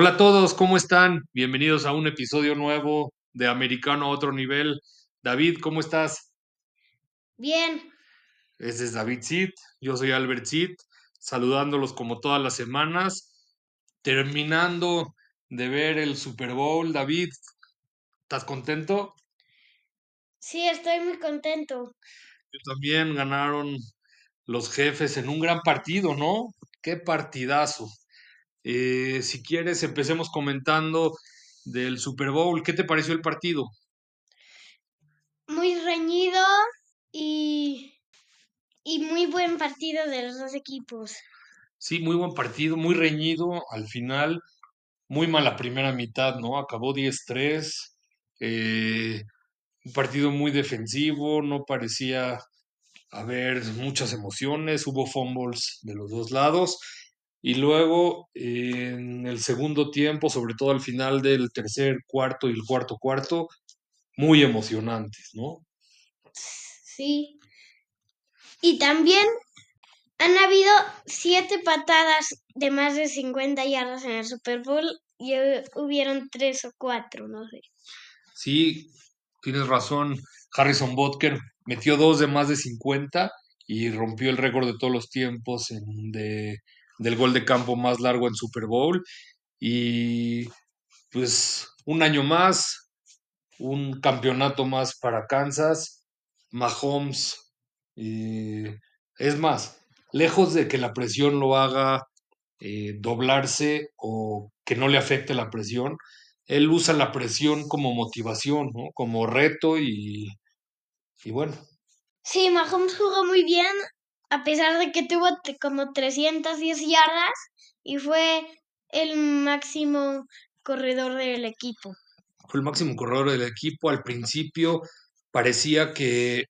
Hola a todos, ¿cómo están? Bienvenidos a un episodio nuevo de Americano a otro nivel. David, ¿cómo estás? Bien, Este es David Sid, yo soy Albert Sid, saludándolos como todas las semanas, terminando de ver el Super Bowl. David, ¿estás contento? sí, estoy muy contento. Yo también ganaron los jefes en un gran partido, ¿no? Qué partidazo. Eh, si quieres, empecemos comentando del Super Bowl. ¿Qué te pareció el partido? Muy reñido y, y muy buen partido de los dos equipos. Sí, muy buen partido, muy reñido al final, muy mala primera mitad, ¿no? Acabó 10-3, eh, un partido muy defensivo, no parecía haber muchas emociones, hubo fumbles de los dos lados y luego eh, en el segundo tiempo, sobre todo al final del tercer cuarto y el cuarto cuarto, muy emocionantes, ¿no? Sí. Y también han habido siete patadas de más de 50 yardas en el Super Bowl y hu- hubieron tres o cuatro, no sé. Sí, tienes razón. Harrison Butker metió dos de más de 50 y rompió el récord de todos los tiempos en de, del gol de campo más largo en Super Bowl. Y pues un año más, un campeonato más para Kansas. Mahomes, eh, es más, lejos de que la presión lo haga eh, doblarse o que no le afecte la presión, él usa la presión como motivación, ¿no? Como reto y, y bueno, Sí, Mahomes jugó muy bien, a pesar de que tuvo como 310 yardas y fue el máximo corredor del equipo. fue el máximo corredor del equipo. Al principio parecía que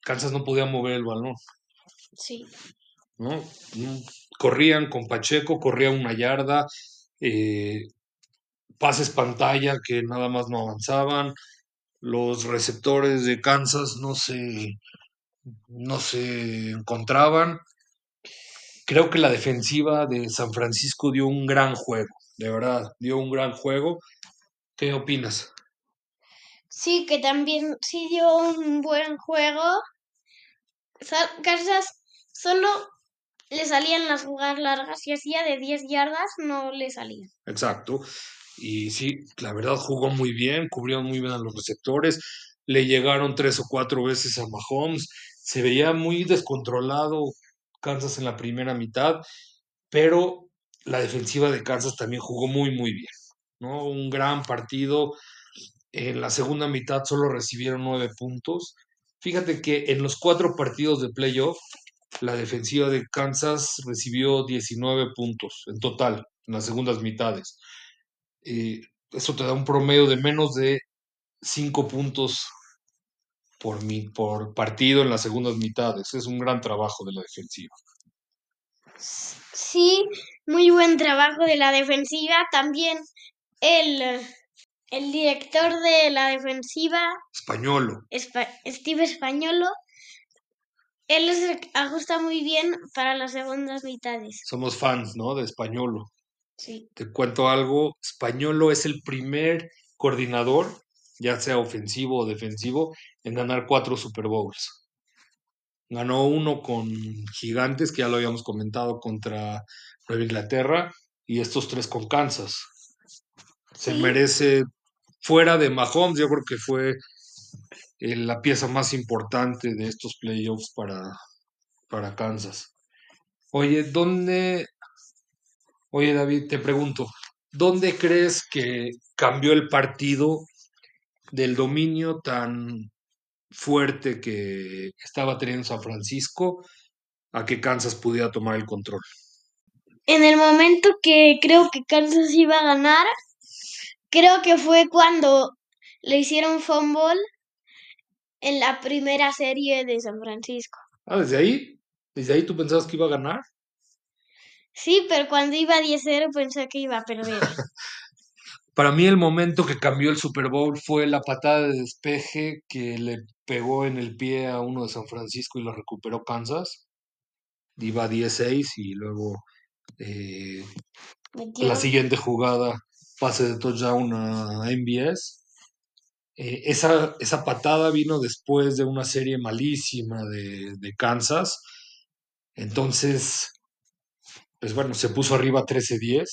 Kansas no podía mover el balón, Sí. ¿no? Mm, Corrían con Pacheco, corría una yarda, eh, pases pantalla que nada más no avanzaban. Los receptores de Kansas no se, no se encontraban. Creo que la defensiva de San Francisco dio un gran juego, de verdad, dio un gran juego. ¿Qué opinas? Sí, que también sí dio un buen juego. Sa- Kansas solo le salían las jugadas largas y hacía de 10 yardas, no le salían. Exacto. Y sí, la verdad jugó muy bien, cubrió muy bien a los receptores, le llegaron tres o cuatro veces a Mahomes, se veía muy descontrolado Kansas en la primera mitad, pero la defensiva de Kansas también jugó muy, muy bien, ¿no? Un gran partido. En la segunda mitad solo recibieron nueve puntos. Fíjate que en los cuatro partidos de playoff, la defensiva de Kansas recibió 19 puntos en total, en las segundas mitades. Eh, eso te da un promedio de menos de 5 puntos por, mi, por partido en las segundas mitades. Es un gran trabajo de la defensiva. Sí, muy buen trabajo de la defensiva. También el, el director de la defensiva, Españolo. Espa- Steve Españolo, él se ajusta muy bien para las segundas mitades. Somos fans, ¿no? De Españolo. Sí. Te cuento algo. Españolo es el primer coordinador, ya sea ofensivo o defensivo, en ganar cuatro Super Bowls. Ganó uno con Gigantes, que ya lo habíamos comentado, contra Nueva Inglaterra, y estos tres con Kansas. Se Sí. merece, fuera de Mahomes, yo creo que fue eh, la pieza más importante de estos playoffs para, para Kansas. Oye, ¿dónde, oye David, te pregunto, ¿dónde crees que cambió el partido del dominio tan fuerte que estaba teniendo San Francisco a que Kansas pudiera tomar el control? En el momento que creo que Kansas iba a ganar, creo que fue cuando le hicieron fumble en la primera serie de San Francisco. Ah, desde ahí, desde ahí tú pensabas que iba a ganar. Sí, pero cuando iba 10-0 pensé que iba a perder. Para mí el momento que cambió el Super Bowl fue la patada de despeje que le pegó en el pie a uno de San Francisco y lo recuperó Kansas. Iba 10-6 y luego eh, la siguiente jugada, pase de touchdown a MBS. Eh, esa, esa patada vino después de una serie malísima de, de Kansas. Entonces, pues bueno, se puso arriba 13-10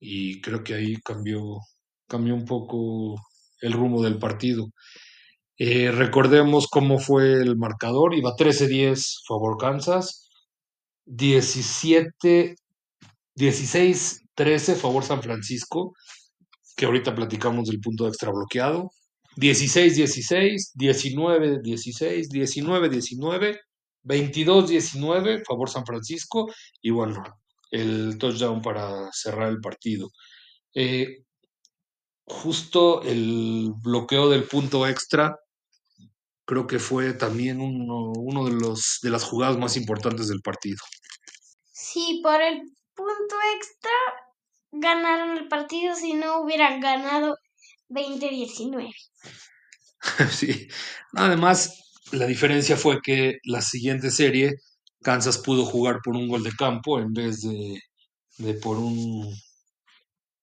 y creo que ahí cambió, cambió un poco el rumbo del partido. Eh, recordemos cómo fue el marcador, iba 13-10 favor Kansas, 17, 16-13 favor San Francisco, que ahorita platicamos del punto extra bloqueado, 16-16, 19-16, 19-19, 22-19 favor San Francisco y bueno, el touchdown para cerrar el partido. Eh, justo el bloqueo del punto extra creo que fue también uno, uno de, los, de las jugadas más importantes del partido. Sí, por el punto extra ganaron el partido si no hubieran ganado 20-19. sí. Además, la diferencia fue que la siguiente serie Kansas pudo jugar por un gol de campo en vez de, de por un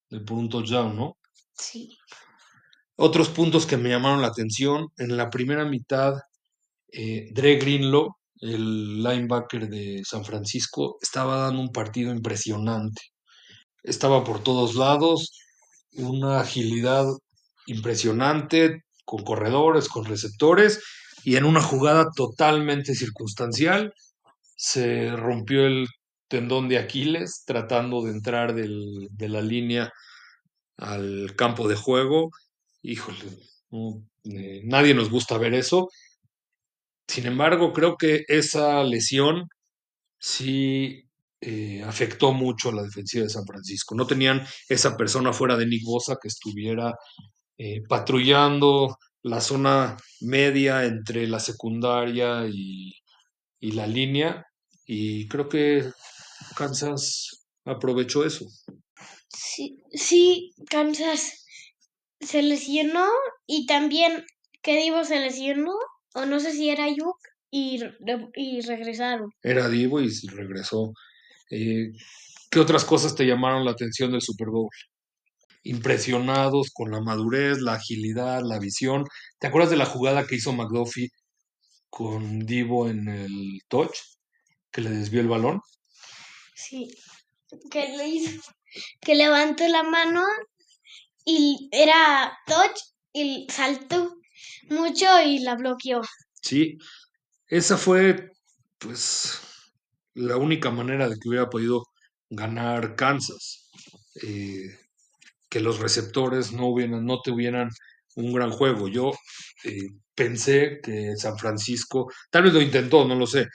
de por un touchdown, ¿no? Sí. Otros puntos que me llamaron la atención, en la primera mitad, eh, Dre Greenlow, el linebacker de San Francisco, estaba dando un partido impresionante. Estaba por todos lados, una agilidad impresionante, con corredores, con receptores, y en una jugada totalmente circunstancial, se rompió el tendón de Aquiles tratando de entrar de la línea al campo de juego. Híjole, eh, nadie nos gusta ver eso. Sin embargo, creo que esa lesión sí eh, afectó mucho a la defensiva de San Francisco. No tenían esa persona fuera de Nick Bosa que estuviera eh, patrullando la zona media entre la secundaria y, y la línea. Y creo que Kansas aprovechó eso. Sí, sí, Kansas se lesionó y también que Divo se lesionó, o no sé si era Ayuk, y, y regresaron. Era Divo y regresó. Eh, ¿Qué otras cosas te llamaron la atención del Super Bowl? Impresionados con la madurez, la agilidad, la visión. ¿Te acuerdas de la jugada que hizo McDuffie con Divo en el touch? Que le desvió el balón. Sí, que le hizo, que levantó la mano y era touch y saltó mucho y la bloqueó. Sí, esa fue pues la única manera de que hubiera podido ganar Kansas. Eh, que los receptores no, hubieran, no tuvieran un gran juego. Yo eh, pensé que San Francisco, tal vez lo intentó, no lo sé,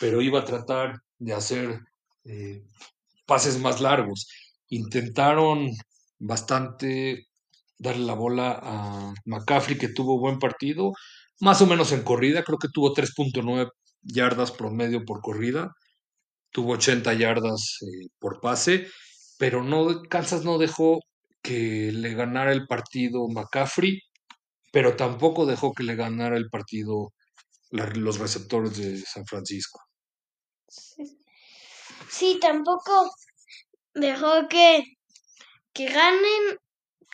pero iba a tratar de hacer eh, pases más largos. Intentaron bastante darle la bola a McCaffrey, que tuvo buen partido, más o menos en corrida, creo que tuvo 3.9 yardas promedio por corrida, tuvo 80 yardas eh, por pase, pero no, Kansas no dejó que le ganara el partido McCaffrey, pero tampoco dejó que le ganara el partido los receptores de San Francisco. Sí, tampoco dejó que, que ganen.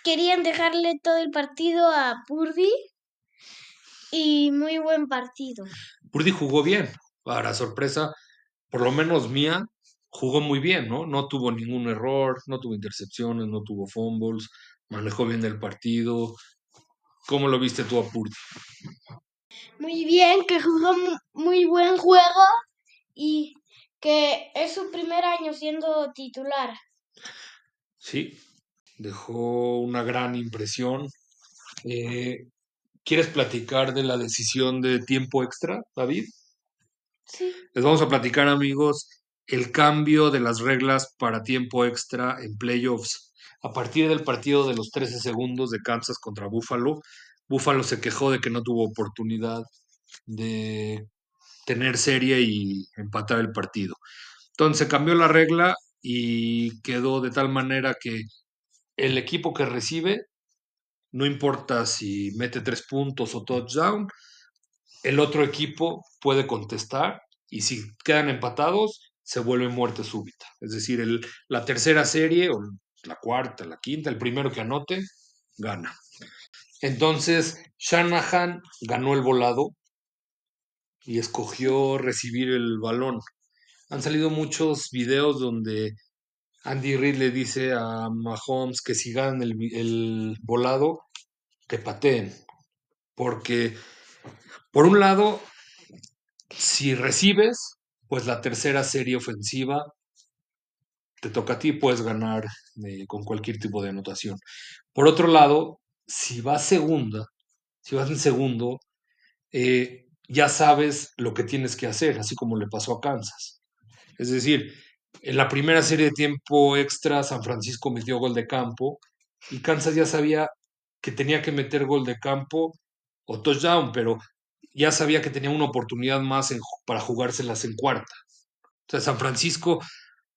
Querían dejarle todo el partido a Purdy y muy buen partido. Purdy jugó bien, para sorpresa, por lo menos mía, jugó muy bien, ¿no? No tuvo ningún error, no tuvo intercepciones, no tuvo fumbles, manejó bien el partido. ¿Cómo lo viste tú a Purdy? Muy bien, que jugó mu- muy buen juego y que es su primer año siendo titular. Sí, dejó una gran impresión. Eh, ¿Quieres platicar de la decisión de tiempo extra, David? Sí. Les vamos a platicar, amigos, el cambio de las reglas para tiempo extra en playoffs. A partir del partido de los 13 segundos de Kansas contra Buffalo, Buffalo se quejó de que no tuvo oportunidad de tener serie y empatar el partido. Entonces se cambió la regla y quedó de tal manera que el equipo que recibe, no importa si mete tres puntos o touchdown, el otro equipo puede contestar y si quedan empatados, se vuelve muerte súbita. Es decir, la tercera serie, o la cuarta, la quinta, el primero que anote, gana. Entonces, Shanahan ganó el volado y escogió recibir el balón. Han salido muchos videos donde Andy Reid le dice a Mahomes que si ganan el, el volado, que pateen. Porque, por un lado, si recibes, pues la tercera serie ofensiva te toca a ti, puedes ganar eh, con cualquier tipo de anotación. Por otro lado, si vas segunda, si vas en segundo, eh, ya sabes lo que tienes que hacer, así como le pasó a Kansas. Es decir, en la primera serie de tiempo extra, San Francisco metió gol de campo y Kansas ya sabía que tenía que meter gol de campo o touchdown, pero ya sabía que tenía una oportunidad más para jugárselas en cuarta. O sea, San Francisco,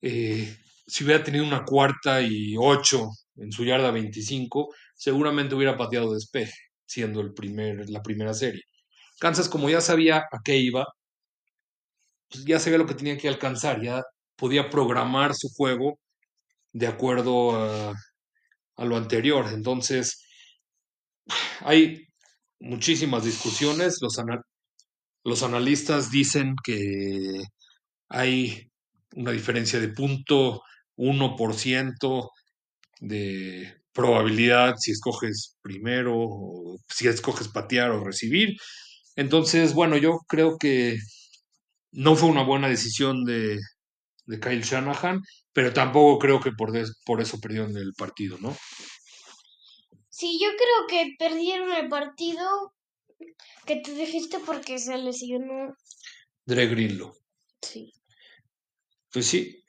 eh, si hubiera tenido una cuarta y ocho en su yarda 25, seguramente hubiera pateado despeje, siendo el primer, la primera serie. Kansas, como ya sabía a qué iba, pues ya sabía lo que tenía que alcanzar, ya podía programar su juego de acuerdo a, lo anterior. Entonces, hay muchísimas discusiones. Los, los analistas dicen que hay una diferencia de punto 1% de probabilidad si escoges primero, o si escoges patear o recibir. Entonces, bueno, yo creo que no fue una buena decisión de, de Kyle Shanahan, pero tampoco creo que por, des, por eso perdieron el partido, ¿no? Sí, yo creo que perdieron el partido que tú dijiste porque se lesionó. Dre Greenlow. Sí. Pues sí.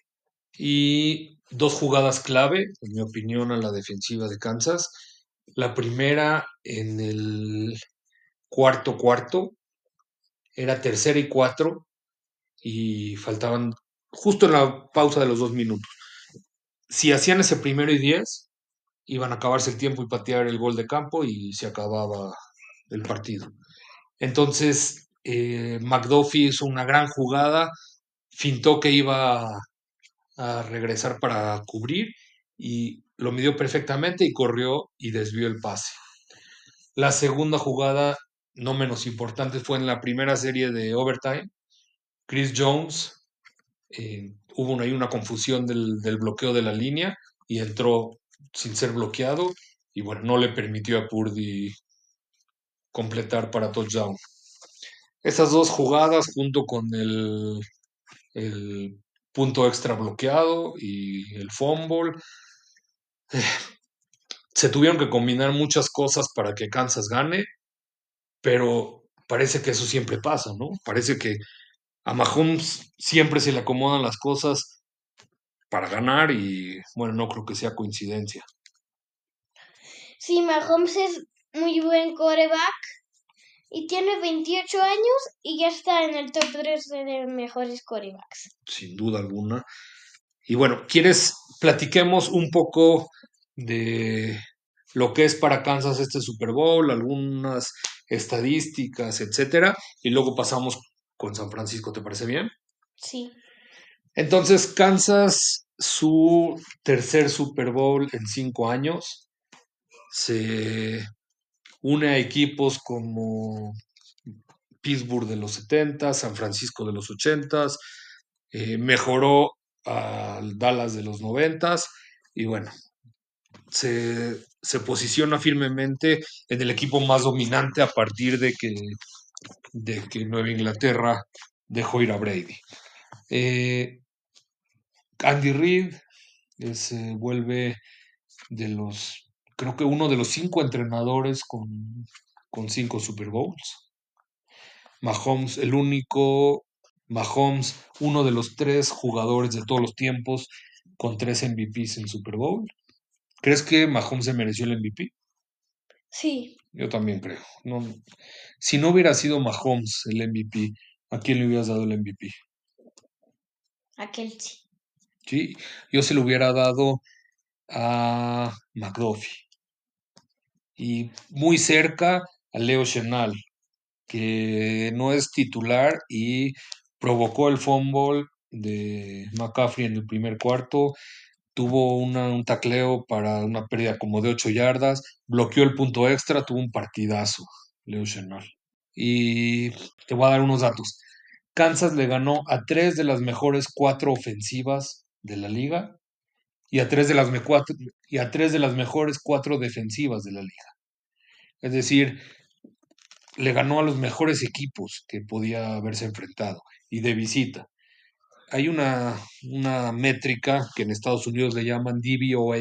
Y dos jugadas clave, en mi opinión, a la defensiva de Kansas. La primera en el cuarto cuarto, era tercera y cuatro, y faltaban justo en la pausa de los dos minutos. Si hacían ese primero y diez, iban a acabarse el tiempo y patear el gol de campo y se acababa el partido. Entonces, eh, McDuffie hizo una gran jugada, fintó que iba a, regresar para cubrir y lo midió perfectamente y corrió y desvió el pase. La segunda jugada, no menos importante, fue en la primera serie de overtime. Chris Jones, eh, hubo ahí una confusión del, bloqueo de la línea y entró sin ser bloqueado y bueno, no le permitió a Purdy completar para touchdown. Esas dos jugadas junto con el, el punto extra bloqueado y el fumble, eh, se tuvieron que combinar muchas cosas para que Kansas gane, pero parece que eso siempre pasa, ¿no? Parece que a Mahomes siempre se le acomodan las cosas para ganar y bueno, no creo que sea coincidencia. Sí, Mahomes es muy buen coreback y tiene 28 años y ya está en el top 3 de mejores corebacks. Sin duda alguna. Y bueno, ¿quieres platiquemos un poco de lo que es para Kansas este Super Bowl, algunas estadísticas, etcétera, y luego pasamos con San Francisco, ¿te parece bien? Sí. Entonces, Kansas, su tercer Super Bowl en cinco años, se une a equipos como Pittsburgh de los 70, San Francisco de los 80, eh, mejoró al Dallas de los 90 y bueno, se, se, posiciona firmemente en el equipo más dominante a partir de que, de que Nueva Inglaterra dejó ir a Brady. Eh, Andy Reid eh, se vuelve de los, creo que uno de los cinco entrenadores con, con cinco Super Bowls. Mahomes, el único, Mahomes, uno de los tres jugadores de todos los tiempos con tres MVPs en Super Bowl. ¿Crees que Mahomes se mereció el MVP? Sí. Yo también creo. No, si no hubiera sido Mahomes el MVP, ¿a quién le hubieras dado el MVP? A Kelsey. Sí, yo se lo hubiera dado a McDuffie. Y muy cerca a Leo Chenal, que no es titular y provocó el fumble de McCaffrey en el primer cuarto, tuvo un tacleo para una pérdida como de 8 yardas, bloqueó el punto extra, tuvo un partidazo, Leo Chenal. Y te voy a dar unos datos. Kansas le ganó a tres de las mejores cuatro ofensivas de la liga y a tres de las, y a tres de las mejores cuatro defensivas de la liga. Es decir, le ganó a los mejores equipos que podía haberse enfrentado y de visita. Hay una, una métrica que en Estados Unidos le llaman DVOA,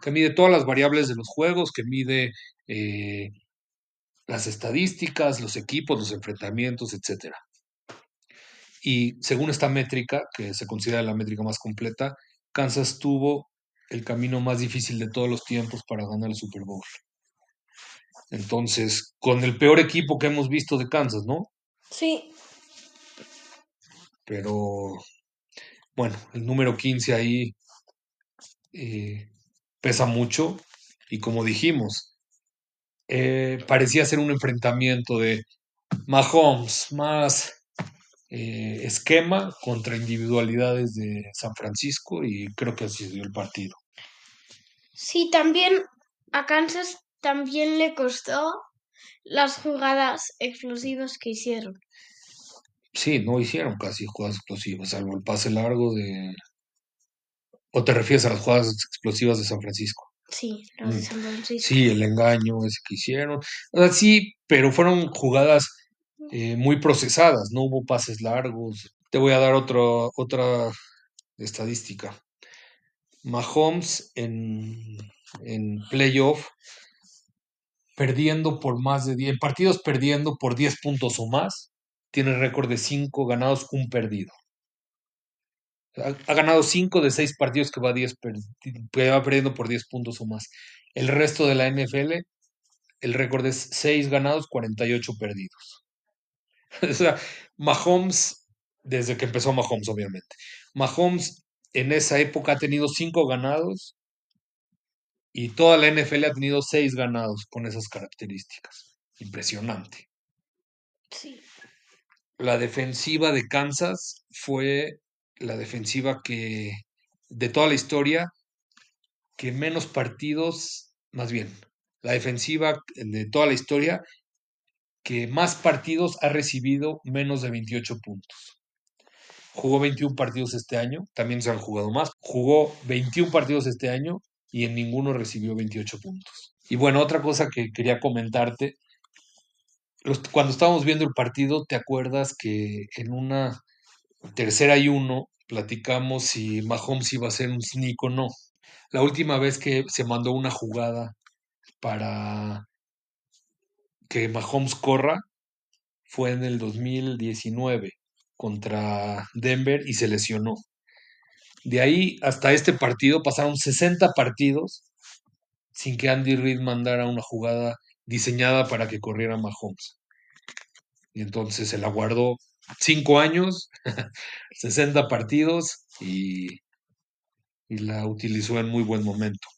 que mide todas las variables de los juegos, que mide eh, las estadísticas, los equipos, los enfrentamientos, etc. Y según esta métrica, que se considera la métrica más completa, Kansas tuvo el camino más difícil de todos los tiempos para ganar el Super Bowl. Entonces, con el peor equipo que hemos visto de Kansas, ¿no? Sí. Pero, bueno, el número 15 ahí eh, pesa mucho y como dijimos, eh, parecía ser un enfrentamiento de Mahomes más eh, esquema contra individualidades de San Francisco y creo que así dio el partido. Sí, también a Kansas también le costó las jugadas explosivas que hicieron. Sí, no hicieron casi jugadas explosivas, salvo el pase largo de... ¿O te refieres a las jugadas explosivas de San Francisco? Sí, las de mm. San Francisco. Sí, el engaño ese que hicieron. O sea, sí, pero fueron jugadas eh, muy procesadas, no hubo pases largos. Te voy a dar otro, otra estadística. Mahomes en, en playoff perdiendo por más de 10, partidos perdiendo por 10 puntos o más, tiene récord de 5 ganados, un perdido. Ha, ganado 5 de 6 partidos que va, 10 que va perdiendo por 10 puntos o más. El resto de la NFL, el récord es 6 ganados, 48 perdidos. o sea, Mahomes, desde que empezó Mahomes, obviamente. Mahomes en esa época ha tenido 5 ganados y toda la NFL ha tenido seis ganados con esas características. Impresionante. Sí. La defensiva de Kansas fue la defensiva que, de toda la historia, que menos partidos, más bien, la defensiva de toda la historia que más partidos ha recibido menos de 28 puntos. Jugó 21 partidos este año, también se han jugado más. Jugó 21 partidos este año y en ninguno recibió 28 puntos. Y bueno, otra cosa que quería comentarte, cuando estábamos viendo el partido, ¿te acuerdas que en una tercera y uno platicamos si Mahomes iba a ser un sneak o no? La última vez que se mandó una jugada para que Mahomes corra fue en el 2019 contra Denver y se lesionó. De ahí hasta este partido pasaron 60 partidos sin que Andy Reid mandara una jugada diseñada para que corriera Mahomes. Y entonces se la guardó 5 años, 60 partidos y, y la utilizó en muy buen momento.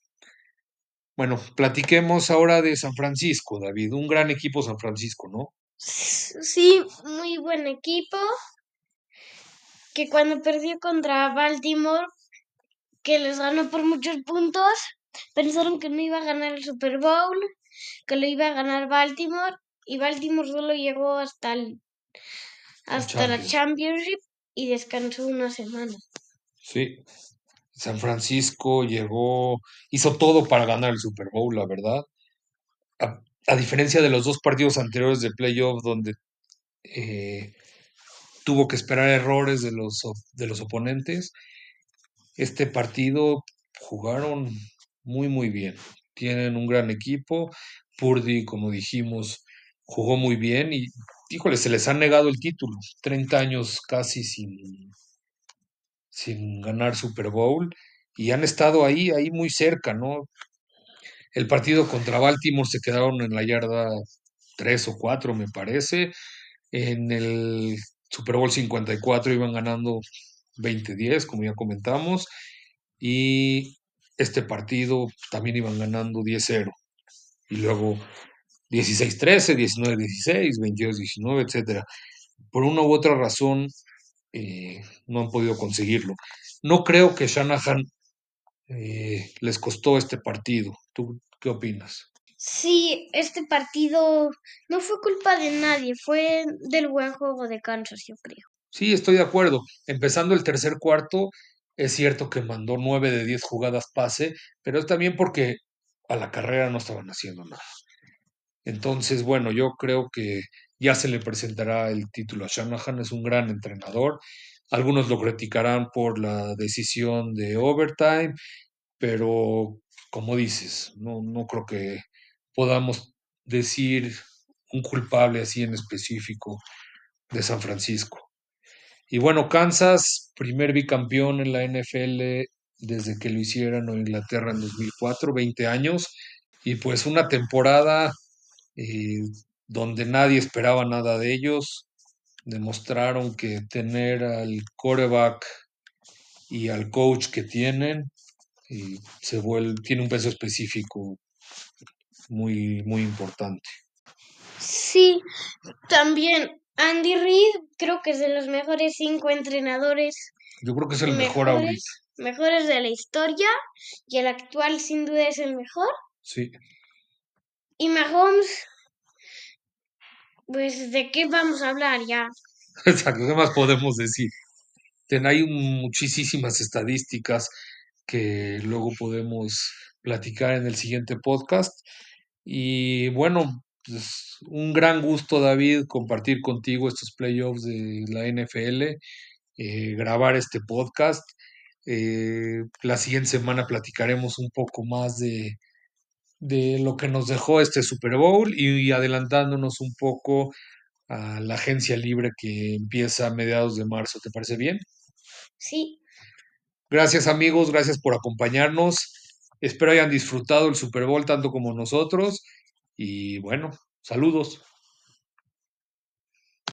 Bueno, platiquemos ahora de San Francisco, David. Un gran equipo San Francisco, ¿no? Sí, muy buen equipo que cuando perdió contra Baltimore, que les ganó por muchos puntos, pensaron que no iba a ganar el Super Bowl, que lo iba a ganar Baltimore, y Baltimore solo llegó hasta el, hasta la Championship y descansó una semana. Sí, San Francisco llegó, hizo todo para ganar el Super Bowl, la verdad. A, diferencia de los dos partidos anteriores de playoff donde eh, tuvo que esperar errores de los, de los oponentes. Este partido jugaron muy, muy bien. Tienen un gran equipo. Purdy, como dijimos, jugó muy bien y, híjole, se les ha negado el título. 30 años casi sin, sin ganar Super Bowl y han estado ahí, ahí muy cerca, ¿no? El partido contra Baltimore se quedaron en la yarda 3 o 4, me parece. En el Super Bowl 54 iban ganando 20-10, como ya comentamos, y este partido también iban ganando 10-0. Y luego 16-13, 19-16, 22-19, etc. Por una u otra razón, eh, no han podido conseguirlo. No creo que Shanahan eh, les costó este partido. ¿Tú qué opinas? Sí, este partido no fue culpa de nadie, fue del buen juego de Kansas, yo creo. Sí, estoy de acuerdo. Empezando el tercer cuarto, es cierto que mandó 9 de 10 jugadas pase, pero es también porque a la carrera no estaban haciendo nada. Entonces, bueno, yo creo que ya se le presentará el título a Shanahan, es un gran entrenador. Algunos lo criticarán por la decisión de overtime, pero como dices, no, no creo que podamos decir un culpable así en específico de San Francisco. Y bueno, Kansas, primer bicampeón en la NFL desde que lo hicieron en Inglaterra en 2004, 20 años, y pues una temporada eh, donde nadie esperaba nada de ellos. Demostraron que tener al coreback y al coach que tienen y se tiene un peso específico muy, muy importante. Sí, también Andy Reid creo que es de los mejores cinco entrenadores. Yo creo que es el mejor ahorita. Mejores de la historia y el actual sin duda es el mejor. Sí. Y Mahomes, pues de qué vamos a hablar ya. Exacto, ¿qué más podemos decir? Ten, hay muchísimas estadísticas que luego podemos platicar en el siguiente podcast. Y bueno, pues un gran gusto, David, compartir contigo estos playoffs de la NFL, eh, grabar este podcast. Eh, la siguiente semana platicaremos un poco más de, de lo que nos dejó este Super Bowl y, adelantándonos un poco a la agencia libre que empieza a mediados de marzo. ¿Te parece bien? Sí. Gracias amigos, gracias por acompañarnos. Espero hayan disfrutado el Super Bowl tanto como nosotros. Y bueno, saludos.